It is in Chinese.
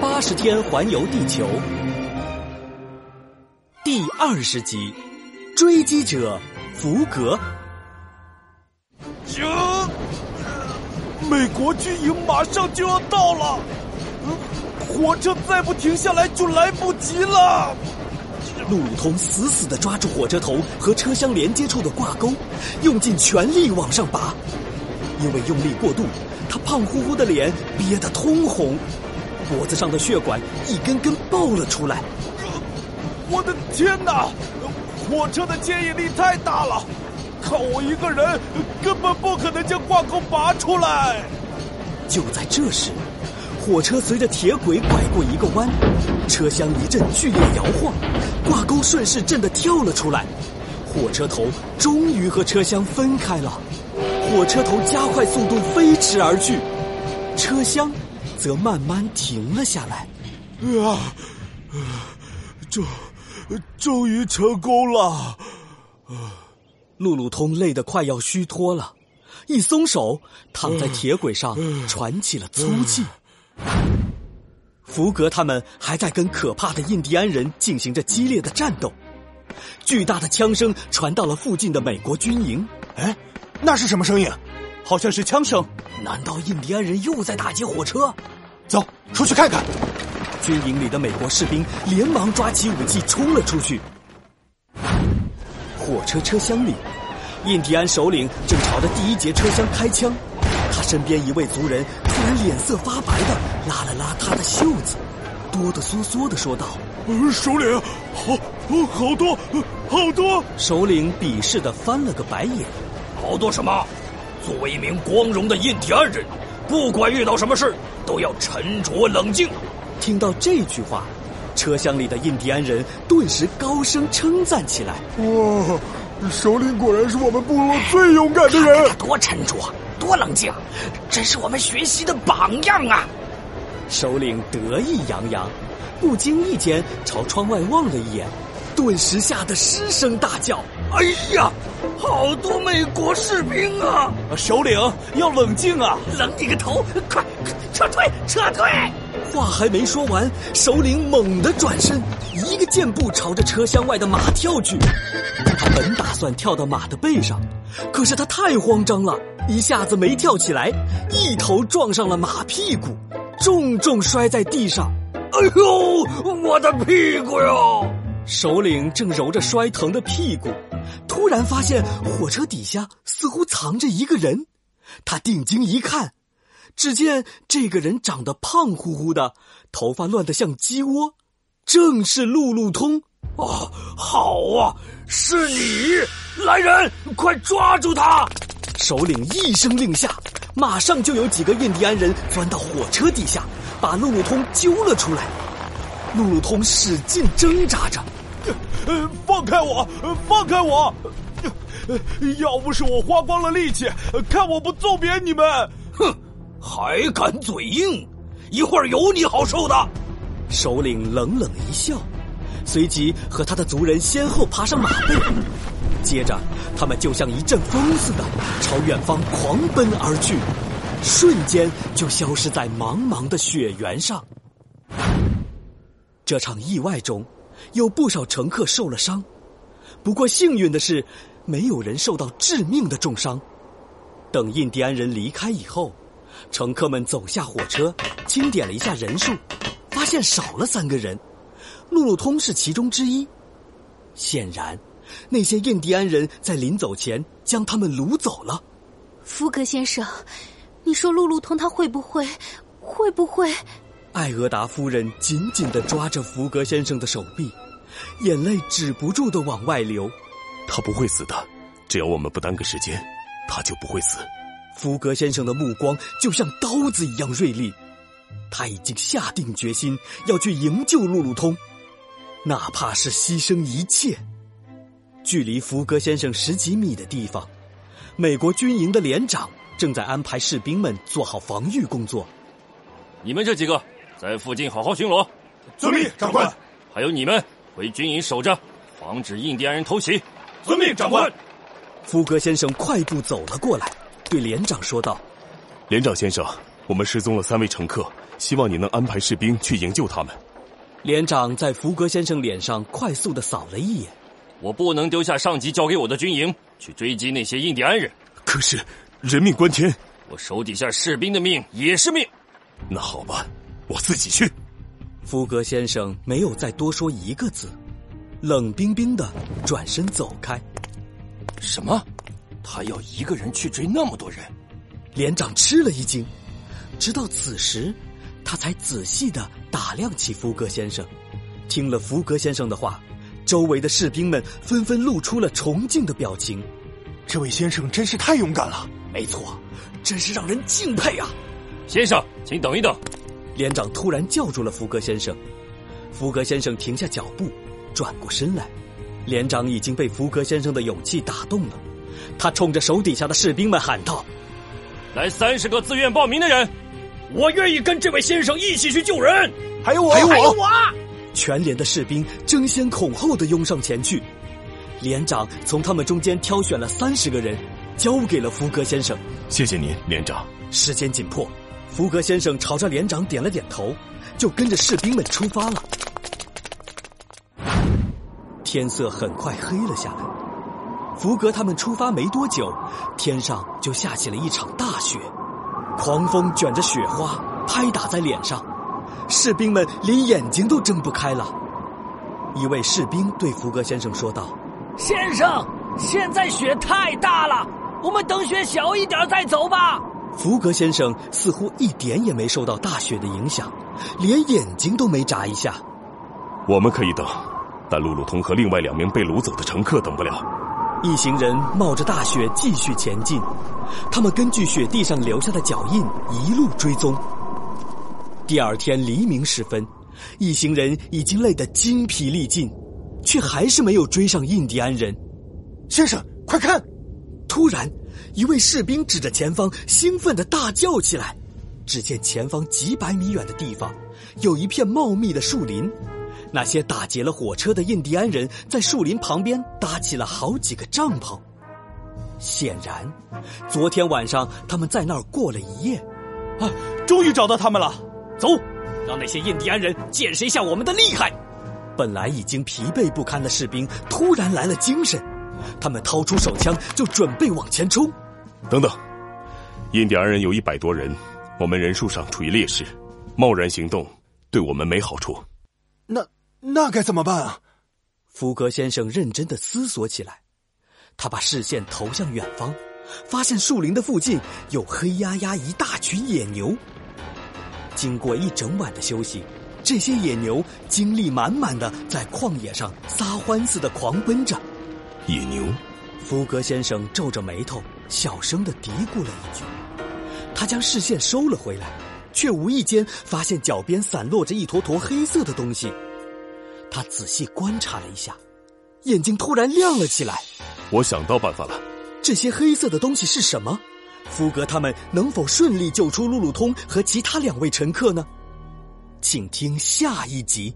八十天环游地球第二十集：追击者福格。行，美国军营马上就要到了，火车再不停下来就来不及了。路路通死死的抓住火车头和车厢连接处的挂钩，用尽全力往上拔。因为用力过度，他胖乎乎的脸憋得通红，脖子上的血管一根根爆了出来。我的天哪！火车的牵引力太大了，靠我一个人根本不可能将挂钩拔出来。就在这时，火车随着铁轨拐过一个弯，车厢一阵剧烈摇晃，挂钩顺势震得跳了出来，火车头终于和车厢分开了。火车头加快速度飞驰而去，车厢则慢慢停了下来。啊，终终于成功了！路路通累得快要虚脱了，一松手，躺在铁轨上喘起了粗气。福格他们还在跟可怕的印第安人进行着激烈的战斗，巨大的枪声传到了附近的美国军营。哎。那是什么声音？好像是枪声。难道印第安人又在打劫火车？走出去看看。军营里的美国士兵连忙抓起武器冲了出去。火车车厢里，印第安首领正朝着第一节车厢开枪。他身边一位族人突然脸色发白的拉了拉他的袖子，哆哆嗦嗦的说道：“首领，好，好多，好多。”首领鄙视的翻了个白眼。好多什么？作为一名光荣的印第安人，不管遇到什么事，都要沉着冷静。听到这句话，车厢里的印第安人顿时高声称赞起来：“哇，首领果然是我们部落最勇敢的人！他多沉着，多冷静，真是我们学习的榜样啊！”首领得意洋洋，不经意间朝窗外望了一眼，顿时吓得失声大叫：“哎呀！”好多美国士兵啊！首领要冷静啊！冷你个头！快撤退！撤退！话还没说完，首领猛地转身，一个箭步朝着车厢外的马跳去。他本打算跳到马的背上，可是他太慌张了，一下子没跳起来，一头撞上了马屁股，重重摔在地上。哎呦，我的屁股哟！首领正揉着摔疼的屁股。突然发现火车底下似乎藏着一个人，他定睛一看，只见这个人长得胖乎乎的，头发乱得像鸡窝，正是路路通。啊，好啊，是你！来人，快抓住他！首领一声令下，马上就有几个印第安人钻到火车底下，把路路通揪了出来。路路通使劲挣扎着。呃，放开我！放开我！要不是我花光了力气，看我不揍扁你们！哼，还敢嘴硬，一会儿有你好受的！首领冷冷一笑，随即和他的族人先后爬上马背，接着他们就像一阵风似的朝远方狂奔而去，瞬间就消失在茫茫的雪原上。这场意外中。有不少乘客受了伤，不过幸运的是，没有人受到致命的重伤。等印第安人离开以后，乘客们走下火车，清点了一下人数，发现少了三个人，路路通是其中之一。显然，那些印第安人在临走前将他们掳走了。福格先生，你说路路通他会不会，会不会？艾俄达夫人紧紧的抓着福格先生的手臂，眼泪止不住的往外流。他不会死的，只要我们不耽搁时间，他就不会死。福格先生的目光就像刀子一样锐利，他已经下定决心要去营救路路通，哪怕是牺牲一切。距离福格先生十几米的地方，美国军营的连长正在安排士兵们做好防御工作。你们这几个。在附近好好巡逻，遵命，长官。还有你们回军营守着，防止印第安人偷袭。遵命，长官。福格先生快步走了过来，对连长说道：“连长先生，我们失踪了三位乘客，希望你能安排士兵去营救他们。连长在福格先生脸上快速的扫了一眼。我不能丢下上级交给我的军营去追击那些印第安人。可是人命关天，我手底下士兵的命也是命。那好吧，我自己去。福格先生没有再多说一个字，冷冰冰的转身走开。什么？他要一个人去追那么多人？连长吃了一惊，直到此时，他才仔细的打量起福格先生。听了福格先生的话。周围的士兵们纷纷露出了崇敬的表情。这位先生真是太勇敢了，没错，真是让人敬佩啊！先生，请等一等。连长突然叫住了福格先生。福格先生停下脚步，转过身来。连长已经被福格先生的勇气打动了，他冲着手底下的士兵们喊道：“来三十个自愿报名的人，我愿意跟这位先生一起去救人。还有我，还有我。”全连的士兵争先恐后的拥上前去，连长从他们中间挑选了三十个人，交给了福格先生。谢谢您，连长。时间紧迫，福格先生朝着连长点了点头，就跟着士兵们出发了。天色很快黑了下来，福格他们出发没多久，天上就下起了一场大雪，狂风卷着雪花拍打在脸上。士兵们连眼睛都睁不开了。一位士兵对福格先生说道：“先生，现在雪太大了，我们等雪小一点再走吧。”福格先生似乎一点也没受到大雪的影响，连眼睛都没眨一下。我们可以等，但路路通和另外两名被掳走的乘客等不了。一行人冒着大雪继续前进，他们根据雪地上留下的脚印一路追踪。第二天黎明时分，一行人已经累得精疲力尽，却还是没有追上印第安人。先生，快看！突然，一位士兵指着前方，兴奋的大叫起来。只见前方几百米远的地方，有一片茂密的树林，那些打劫了火车的印第安人在树林旁边搭起了好几个帐篷。显然，昨天晚上他们在那儿过了一夜。啊，终于找到他们了！走，让那些印第安人见识一下我们的厉害！本来已经疲惫不堪的士兵突然来了精神，他们掏出手枪就准备往前冲。等等，印第安人有一百多人，我们人数上处于劣势，贸然行动对我们没好处。那那该怎么办啊？福格先生认真的思索起来，他把视线投向远方，发现树林的附近有黑压压一大群野牛。经过一整晚的休息，这些野牛精力满满的在旷野上撒欢似的狂奔着。野牛，福格先生皱着眉头，小声的嘀咕了一句。他将视线收了回来，却无意间发现脚边散落着一坨坨黑色的东西。他仔细观察了一下，眼睛突然亮了起来。我想到办法了。这些黑色的东西是什么？福格他们能否顺利救出路路通和其他两位乘客呢？请听下一集。